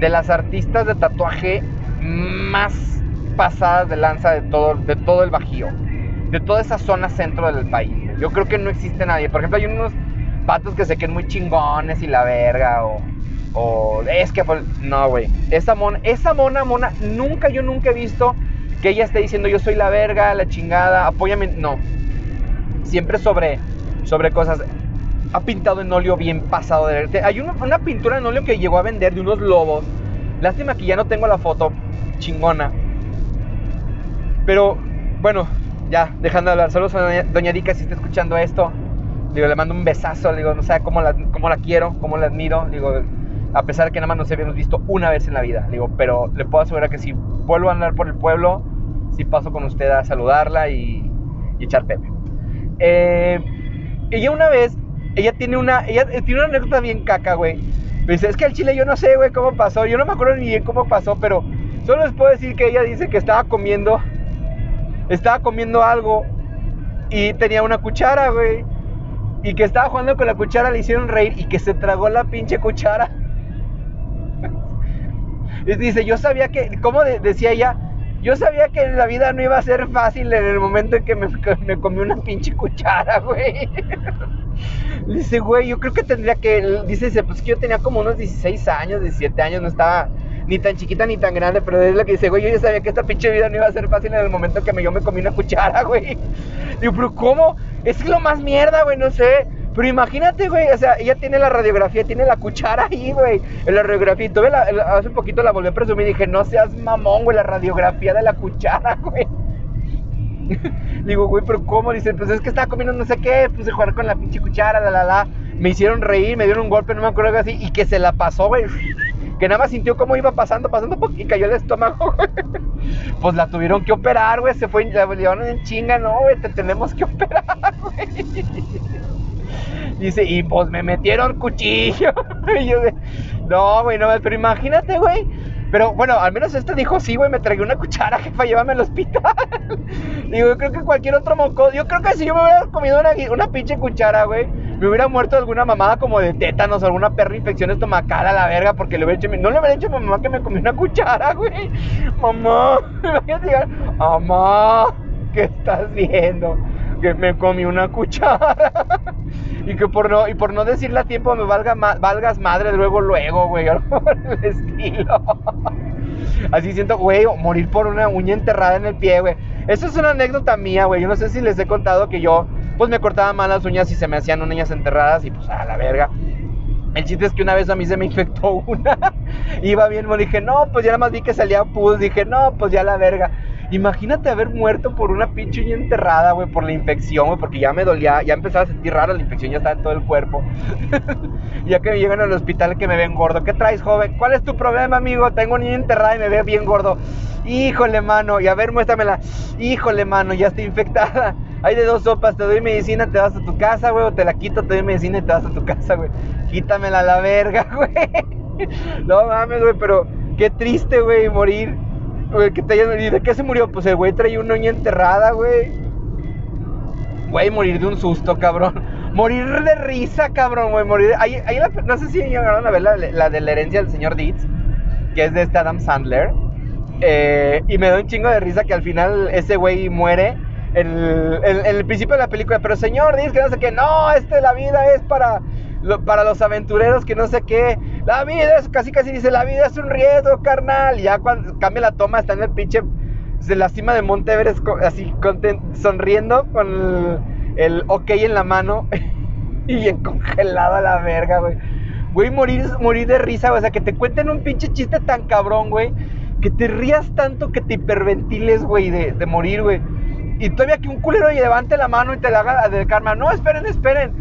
[SPEAKER 1] de las artistas de tatuaje más pasadas de lanza de todo, de todo el Bajío, de toda esa zona centro del país. Yo creo que no existe nadie. Por ejemplo, hay unos patos que se queden muy chingones y la verga, o, o es que, no, güey. Esa mona, esa mona, mona, nunca, yo nunca he visto que ella esté diciendo yo soy la verga, la chingada, apóyame. No. Siempre sobre, sobre cosas. Ha pintado en óleo bien pasado de Hay una, una pintura en óleo que llegó a vender de unos lobos. Lástima que ya no tengo la foto chingona. Pero bueno, ya, dejando de hablar, saludos a doña, Dica si está escuchando esto. Digo, le mando un besazo, digo, no sé cómo la, cómo la quiero, cómo la admiro. Digo, A pesar de que nada más nos habíamos visto una vez en la vida. Digo, pero le puedo asegurar que si vuelvo a andar por el pueblo, si paso con usted a saludarla y, echar pepe. Eh, ella una vez, ella tiene una, ella tiene una anécdota bien caca, güey. Dice, es que el chile yo no sé, güey, cómo pasó. Yo no me acuerdo ni bien cómo pasó, pero solo les puedo decir que ella dice que estaba comiendo, estaba comiendo algo y tenía una cuchara, güey. Y que estaba jugando con la cuchara, le hicieron reír y que se tragó la pinche cuchara. y dice, yo sabía que, ¿cómo decía ella? Yo sabía que la vida no iba a ser fácil en el momento en que me, me comí una pinche cuchara, güey. Dice, güey, yo creo que tendría que. Dice, pues que yo tenía como unos 16 años, 17 años, no estaba ni tan chiquita ni tan grande, pero es lo que dice, güey, yo ya sabía que esta pinche vida no iba a ser fácil en el momento que me, yo me comí una cuchara, güey. Digo, pero ¿cómo? Es lo más mierda, güey, no sé. Pero imagínate, güey, o sea, ella tiene la radiografía, tiene la cuchara ahí, güey, en la radiografía. Y tuve la, hace un poquito la volví a presumir y dije, no seas mamón, güey, la radiografía de la cuchara, güey. Digo, güey, pero ¿cómo? Dice, pues es que estaba comiendo no sé qué, puse a jugar con la pinche cuchara, la, la, la. Me hicieron reír, me dieron un golpe, no me acuerdo algo así, y que se la pasó, güey. Que nada más sintió cómo iba pasando, pasando, y cayó el estómago. Pues la tuvieron que operar, güey, se fue, la llevaron en chinga, no, güey, te tenemos que operar, güey. Dice, y pues me metieron cuchillo. y yo no, güey, no, pero imagínate, güey. Pero bueno, al menos este dijo, sí, güey, me tragué una cuchara, jefa, llévame al hospital. Digo, yo creo que cualquier otro moco, yo creo que si yo me hubiera comido una, una pinche cuchara, güey, me hubiera muerto alguna mamada como de tétanos, alguna perra infección estomacal a la verga, porque le hubiera hecho, no le hubiera dicho a mi mamá que me comí una cuchara, güey. Mamá, me voy mamá, ¿qué estás viendo? Que me comí una cuchara. y que por no, y por no decirle a tiempo me valga valgas madre luego, luego, güey, algo por el estilo. Así siento, güey, morir por una uña enterrada en el pie, güey. Eso es una anécdota mía, güey. Yo no sé si les he contado que yo, pues me cortaba mal las uñas y se me hacían uñas enterradas y pues a la verga. El chiste es que una vez a mí se me infectó una. Iba bien, me dije, no, pues ya nada más vi que salía pus. Dije, no, pues ya la verga. Imagínate haber muerto por una pinche uña enterrada, güey, por la infección, güey, porque ya me dolía, ya empezaba a sentir raro, la infección ya estaba en todo el cuerpo. ya que me llegan al hospital que me ven gordo. ¿Qué traes, joven? ¿Cuál es tu problema, amigo? Tengo una uña enterrada y me veo bien gordo. Híjole, mano, y a ver, muéstramela. Híjole, mano, ya estoy infectada. Hay de dos sopas, te doy medicina, te vas a tu casa, güey, o te la quito, te doy medicina y te vas a tu casa, güey. Quítamela a la verga, güey. no mames, güey, pero qué triste, güey, morir que te ¿Y de qué se murió? Pues el güey traía una uña enterrada, güey. Güey, morir de un susto, cabrón. Morir de risa, cabrón, güey. Morir. Ahí, ahí no sé si llegaron a ver la, de la herencia del señor Dietz, que es de este Adam Sandler. Eh, y me da un chingo de risa que al final ese güey muere en el, principio de la película. Pero señor, dice que no sé qué. No, este, la vida es para, para los aventureros que no sé qué. La vida es, casi casi dice, la vida es un riesgo, carnal. Y ya cuando cambia la toma, está en el pinche, de la cima de Monte Everest, así sonriendo con el, ok en la mano. y bien congelada la verga, güey. Güey, morir, morir de risa, güey. O sea, que te cuenten un pinche chiste tan cabrón, güey. Que te rías tanto que te hiperventiles, güey, de, de morir, güey. Y todavía que un culero levante la mano y te la haga de karma. No, esperen, esperen.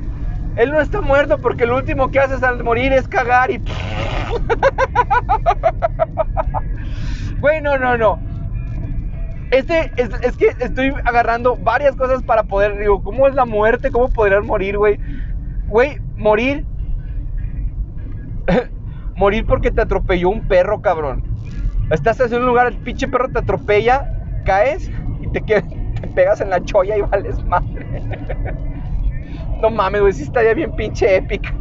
[SPEAKER 1] Él no está muerto porque lo último que haces al morir es cagar y... Güey, no, no, no. Este, es, es, que estoy agarrando varias cosas para poder, digo, ¿cómo es la muerte? ¿Cómo podrías morir, güey? Güey, morir... morir porque te atropelló un perro, cabrón. Estás en un lugar, el pinche perro te atropella, caes y te, te pegas en la cholla y vales madre. No mames, güey, sí estaría bien pinche épica.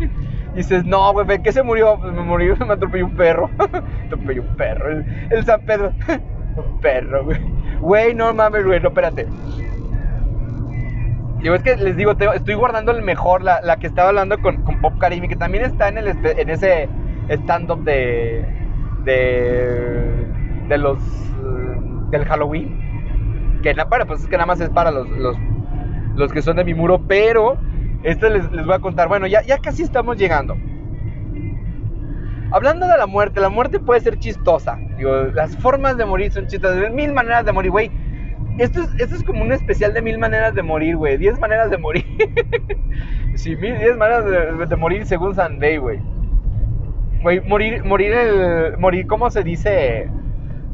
[SPEAKER 1] Dices, no, güey, ¿qué se murió? Pues me murió, me atropelló un perro. atropelló un perro. El, San Pedro. un perro, güey. Güey, no mames, güey, no, espérate. Digo, es que les digo, estoy guardando el mejor, la, la que estaba hablando con, con Pop Karimi, que también está en, el, en ese stand-up de, de, de los, del Halloween. Que, bueno, pues es que nada más es para los, los, los que son de mi muro, pero esto les, voy a contar. Bueno, ya, ya casi estamos llegando. Hablando de la muerte, la muerte puede ser chistosa. Digo, las formas de morir son chistosas. Mil maneras de morir, güey. Esto es, esto es como un especial de mil maneras de morir, güey. Diez maneras de morir. sí, mil, diez maneras de, morir según Sunday, güey. Güey, morir, morir el. Morir, ¿cómo se dice?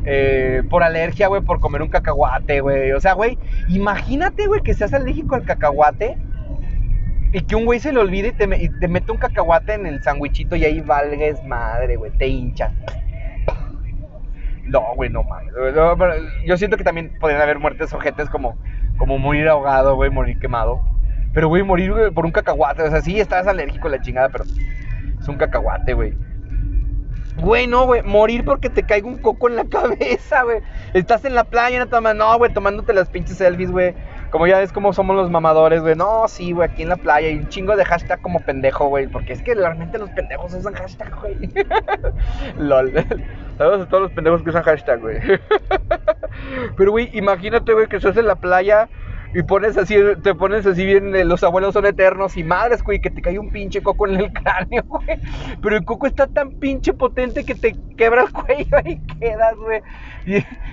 [SPEAKER 1] Eh, por alergia, güey, por comer un cacahuate, güey. O sea, güey, imagínate, güey, que seas alérgico al cacahuate y que un güey se le olvide y te, te mete un cacahuate en el sandwichito y ahí valgues madre, güey, te hincha. No, güey, no mames. yo siento que también podrían haber muertes ojetes como, como morir ahogado, güey, morir quemado. Pero, güey, morir por un cacahuate. O sea, sí, estás alérgico a la chingada, pero es un cacahuate, güey. Güey, no, güey, morir porque te caiga un coco en la cabeza, güey. Estás en la playa, no no, güey, tomándote las pinches selfies, güey. Como ya ves cómo somos los mamadores, güey. No, sí, güey, aquí en la playa. Y un chingo de hashtag como pendejo, güey. Porque es que realmente los pendejos usan hashtag, güey. LOL. Saludos a todos los pendejos que usan hashtag, güey. Pero, güey, imagínate, güey, que estás en la playa y pones así, te pones así bien, eh, los abuelos son eternos y madres, güey, que te cae un pinche coco en el cráneo, güey. Pero el coco está tan pinche potente que te quebra el cuello y quedas, güey.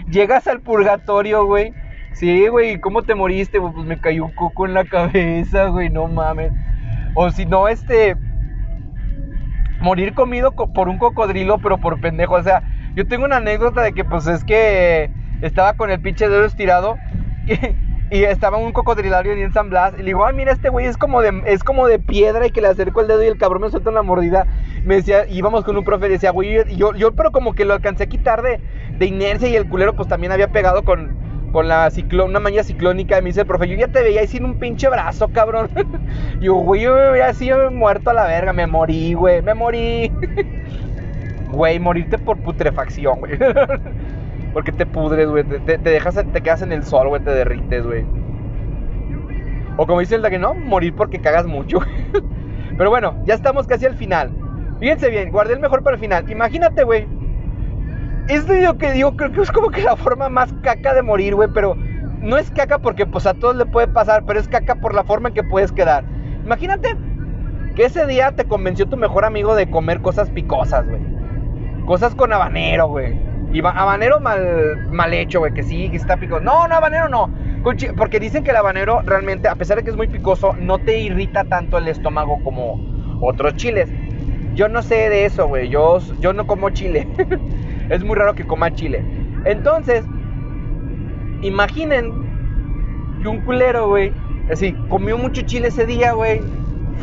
[SPEAKER 1] Llegas al purgatorio, güey. Sí, güey, ¿cómo te moriste? Pues me cayó un coco en la cabeza, güey, no mames. O si no, este. Morir comido por un cocodrilo, pero por pendejo. O sea, yo tengo una anécdota de que, pues es que estaba con el pinche dedo estirado. Y, y estaba un cocodrilario en San Blas. Y le digo, ay, mira, este güey es como de, es como de piedra. Y que le acerco el dedo y el cabrón me suelta una mordida. Me decía, íbamos con un profe decía, güey, yo, yo, pero como que lo alcancé a quitar de, de inercia. Y el culero, pues también había pegado con, con la ciclón, una maña ciclónica. Me dice el profe, yo ya te veía ahí sin un pinche brazo, cabrón. yo, güey, yo me veía así muerto a la verga. Me morí, güey, me morí. Güey, morirte por putrefacción, güey. Porque te pudres, güey. Te, dejas, te quedas en el sol, güey. Te derrites, güey. O como dice el de que no, morir porque cagas mucho. Pero bueno, ya estamos casi al final. Fíjense bien, guardé el mejor para el final. Imagínate, güey. Esto yo que digo, creo que es como que la forma más caca de morir, güey. Pero no es caca porque pues a todos le puede pasar, pero es caca por la forma en que puedes quedar. Imagínate que ese día te convenció tu mejor amigo de comer cosas picosas, güey. Cosas con habanero, güey. Y habanero mal, mal hecho, güey, que sí, que está picoso. No, no, habanero no. Porque dicen que el habanero realmente, a pesar de que es muy picoso, no te irrita tanto el estómago como otros chiles. Yo no sé de eso, güey. Yo, yo no como chile. es muy raro que coma chile. Entonces, imaginen que un culero, güey, así, comió mucho chile ese día, güey.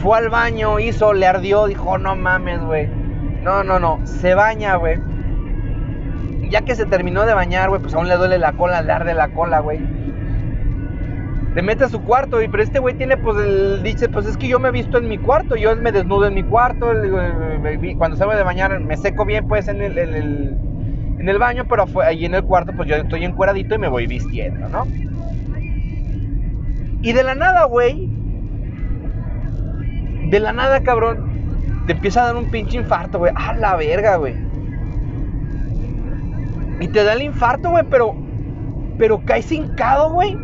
[SPEAKER 1] Fue al baño, hizo, le ardió, dijo, no mames, güey. No, no, no. Se baña, güey ya que se terminó de bañar, güey, pues aún le duele la cola, le arde la cola, güey. Te mete a su cuarto, y pero este güey tiene, pues, el, dice, pues es que yo me he visto en mi cuarto, yo me desnudo en mi cuarto, cuando salgo de bañar me seco bien, pues, en el, en el, baño, pero ahí en el cuarto, pues yo estoy encueradito y me voy vistiendo, ¿no? Y de la nada, güey, de la nada, cabrón, te empieza a dar un pinche infarto, güey, a la verga, güey. Y te da el infarto, güey, pero. Pero caes hincado, güey.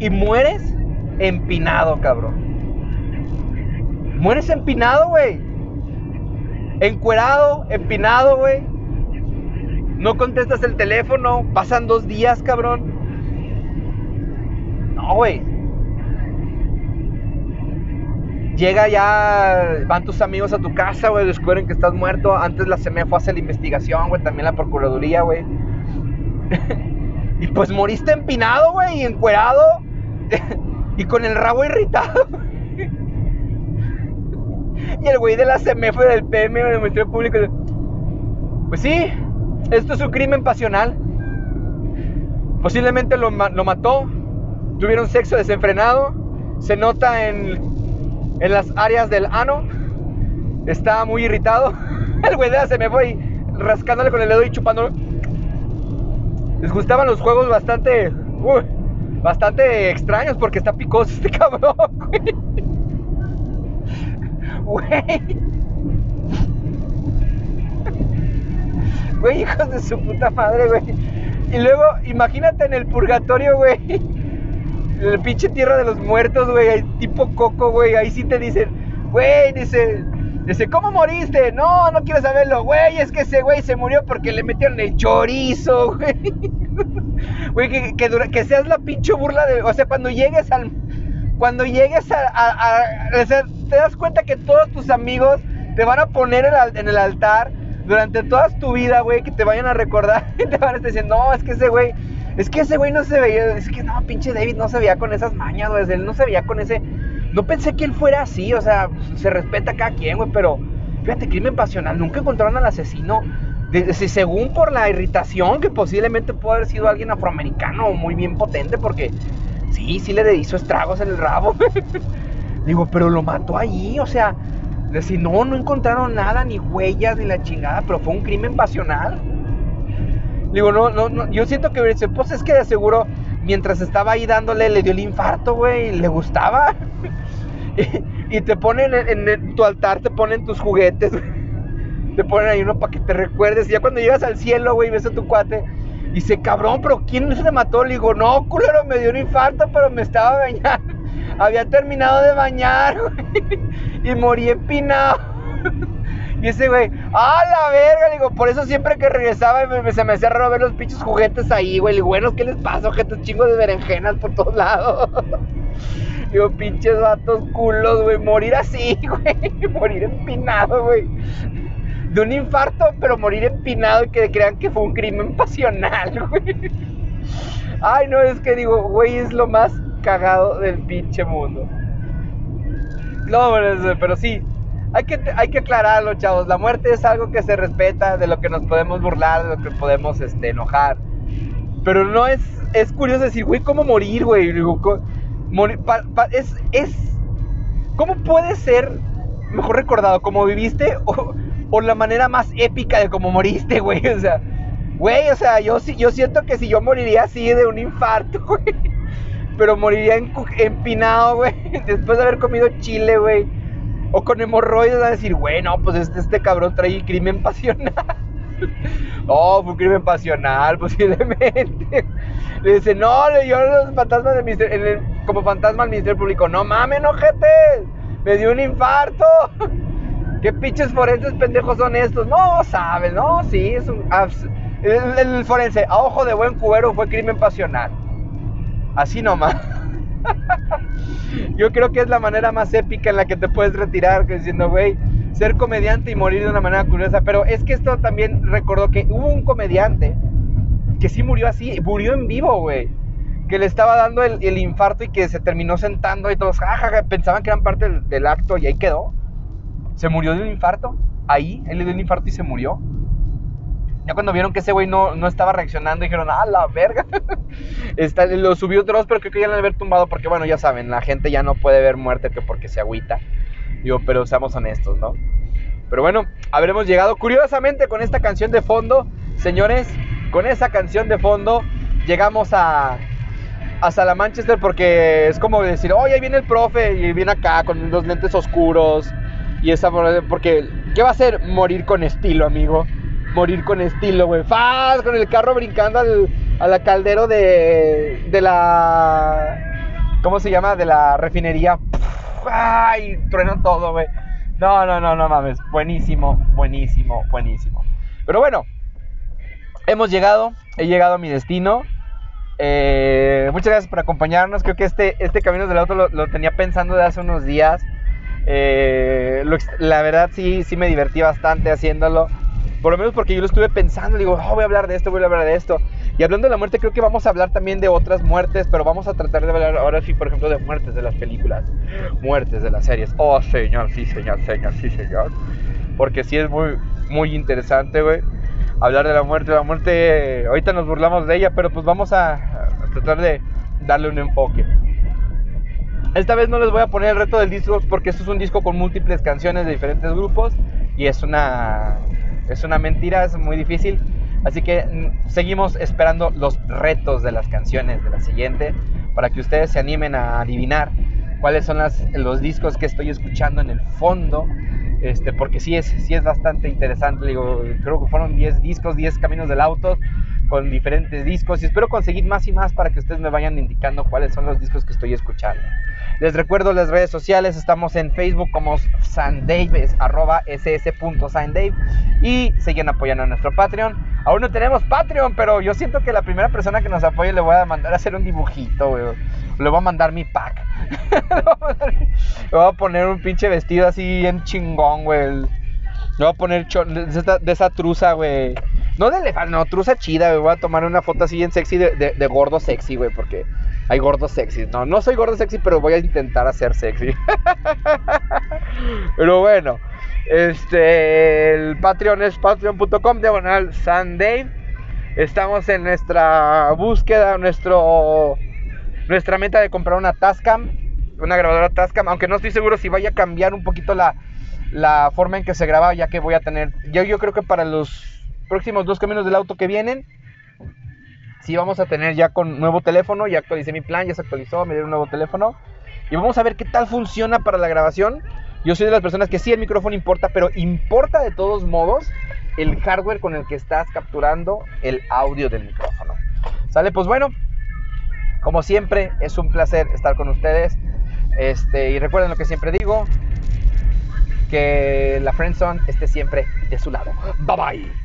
[SPEAKER 1] Y mueres empinado, cabrón. Mueres empinado, güey. Encuerado, empinado, güey. No contestas el teléfono. Pasan dos días, cabrón. No, güey. Llega ya, van tus amigos a tu casa, güey, descubren que estás muerto. Antes la CME hace la investigación, güey, también la Procuraduría, güey. y pues moriste empinado, güey, y encuerado. y con el rabo irritado. y el güey de la CME fue del PM, del Ministerio Público. Pues sí, esto es un crimen pasional. Posiblemente lo, lo mató. Tuvieron sexo desenfrenado. Se nota en en las áreas del ano. Está muy irritado. El güey se me fue rascándole con el dedo y chupándolo. Les gustaban los juegos bastante. bastante extraños porque está picoso este cabrón, güey. Güey. Güey, hijos de su puta madre, güey. Y luego, imagínate en el purgatorio, güey el pinche tierra de los muertos, güey, tipo coco, güey, ahí sí te dicen, güey, dice, dice, ¿cómo moriste? No, no quiero saberlo, güey, es que ese güey se murió porque le metieron el chorizo, güey. Güey, que, que, seas la pinche burla de, o sea, cuando llegues al, cuando llegues a, a, o sea, te das cuenta que todos tus amigos te van a poner en el altar durante toda tu vida, güey, que te vayan a recordar y te van a estar diciendo, no, es que ese güey, es que ese güey no se veía, es que no, pinche David no se veía con esas mañas, güey, él no se veía con ese, no pensé que él fuera así, o sea, se respeta a cada quien, güey, pero fíjate, crimen pasional, nunca encontraron al asesino, según por la irritación que posiblemente pudo haber sido alguien afroamericano muy bien potente, porque sí, sí le hizo estragos en el rabo, digo, pero lo mató ahí, o sea, Decir, no, no encontraron nada, ni huellas, ni la chingada, pero fue un crimen pasional. Digo, no, no, no yo siento que pues es que de seguro mientras estaba ahí dándole le dio el infarto, güey, le gustaba. y, te ponen en, tu altar, te ponen tus juguetes, te ponen ahí uno para que te recuerdes. Y ya cuando llegas al cielo, güey, ves a tu cuate, y dice, cabrón, pero ¿quién se mató? Le digo, no, culero, me dio un infarto, pero me estaba bañando. Había terminado de bañar, güey. Y morí empinado. Y ese güey, ¡ah, la verga! Digo, por eso siempre que regresaba se me hacía raro ver los pinches juguetes ahí, güey. Digo, bueno, ¿qué les pasa? Ojetes chingos de berenjenas por todos lados. Digo, pinches vatos culos, güey. Morir así, güey. Morir empinado, güey. De un infarto, pero morir empinado y que crean que fue un crimen pasional, güey. Ay, no, es que digo, güey, es lo más cagado del pinche mundo. No, pero sí, hay que, hay que aclararlo, chavos. La muerte es algo que se respeta, de lo que nos podemos burlar, de lo que podemos este, enojar. Pero no es, es curioso decir, güey, ¿cómo morir, güey? Es, es, ¿cómo puede ser mejor recordado? ¿Cómo viviste o, o la manera más épica de cómo moriste, güey? O sea, güey, o sea, yo, yo siento que si yo moriría así de un infarto, güey pero moriría empinado, güey, después de haber comido chile, güey. O con hemorroides a decir, güey, no, pues este, este cabrón trae crimen pasional. oh, fue un crimen pasional, posiblemente. Le dice, no, le dio los fantasmas del ministerio, como fantasma al Ministerio Público. No mames, ojete, me dio un infarto. ¿Qué pinches forenses pendejos son estos? No, sabes, no, sí, es un... El forense, a ojo de buen cubero, fue crimen pasional. Así nomás. Yo creo que es la manera más épica en la que te puedes retirar, diciendo, güey, ser comediante y morir de una manera curiosa. Pero es que esto también recordó que hubo un comediante que sí murió así, murió en vivo, güey. Que le estaba dando el, infarto y que se terminó sentando y todos jajaja, pensaban que eran parte del, del acto y ahí quedó. Se murió de un infarto. Ahí, él le dio un infarto y se murió. Ya cuando vieron que ese güey no, no estaba reaccionando, dijeron, ah, la verga. Está, lo subió otros, pero creo que ya lo haber tumbado porque, bueno, ya saben, la gente ya no puede ver muerte que porque se agüita. Digo, pero seamos honestos, ¿no? Pero bueno, habremos llegado curiosamente con esta canción de fondo, señores, con esa canción de fondo llegamos a, a Salamanchester porque es como decir, oye, ahí viene el profe y viene acá con los lentes oscuros y esa porque ¿qué va a ser morir con estilo, amigo? Morir con estilo, güey. Faz con el carro brincando al, a la caldero de, de la. ¿Cómo se llama? De la refinería. ¡Ay! Trueno todo, güey. No, no, no, no mames. Buenísimo, buenísimo, buenísimo. Pero bueno, hemos llegado. He llegado a mi destino. Eh, muchas gracias por acompañarnos. Creo que este, este Camino del Auto lo, tenía pensando de hace unos días. Eh, la verdad sí, sí me divertí bastante haciéndolo. Por lo menos porque yo lo estuve pensando, digo, oh, voy a hablar de esto, voy a hablar de esto. Y hablando de la muerte, creo que vamos a hablar también de otras muertes, pero vamos a tratar de hablar ahora sí, por ejemplo, de muertes de las películas, muertes de las series. Oh, señor, sí, señor, señor, sí, señor. Porque sí es muy, muy interesante, güey. Hablar de la muerte, la muerte, ahorita nos burlamos de ella, pero pues vamos a, a tratar de darle un enfoque. Esta vez no les voy a poner el reto del disco porque esto es un disco con múltiples canciones de diferentes grupos y es una es una mentira, es muy difícil. Así que mm, seguimos esperando los retos de las canciones de la siguiente para que ustedes se animen a adivinar cuáles son los discos que estoy escuchando en el fondo. Este, porque sí es, sí es bastante interesante. Creo que fueron 10 discos, 10 caminos del auto con diferentes discos y espero conseguir más y más para que ustedes me vayan indicando cuáles son los discos que estoy escuchando. Les recuerdo las redes sociales, estamos en Facebook como Sandave, arroba ss.sandave y siguen apoyando a nuestro Patreon. Aún no tenemos Patreon, pero yo siento que la primera persona que nos apoye le voy a mandar a hacer un dibujito, güey. Le voy a mandar mi pack. le voy a poner un pinche vestido así en chingón, güey. Me voy a poner de, esa, truza, güey. No de elefante, no, truza chida, güey. Voy a tomar una foto así en sexy de, de, gordo sexy, güey, porque hay gordos sexy. No, no soy gordo sexy, pero voy a intentar hacer sexy. pero bueno, este, el Patreon es patreon.com diagonal Sunday. Estamos en nuestra búsqueda, nuestro, nuestra meta de comprar una Tascam, una grabadora Tascam, aunque no estoy seguro si vaya a cambiar un poquito la, forma en que se graba, ya que voy a tener, yo, yo creo que para los próximos dos caminos del auto que vienen, sí vamos a tener ya con nuevo teléfono, ya actualicé mi plan, ya se actualizó, me dieron un nuevo teléfono, y vamos a ver qué tal funciona para la grabación. Yo soy de las personas que sí el micrófono importa, pero importa de todos modos el hardware con el que estás capturando el audio del micrófono. ¿Sale? Pues bueno, como siempre, es un placer estar con ustedes. Este, y recuerden lo que siempre digo, que la friendzone esté siempre de su lado. Bye bye.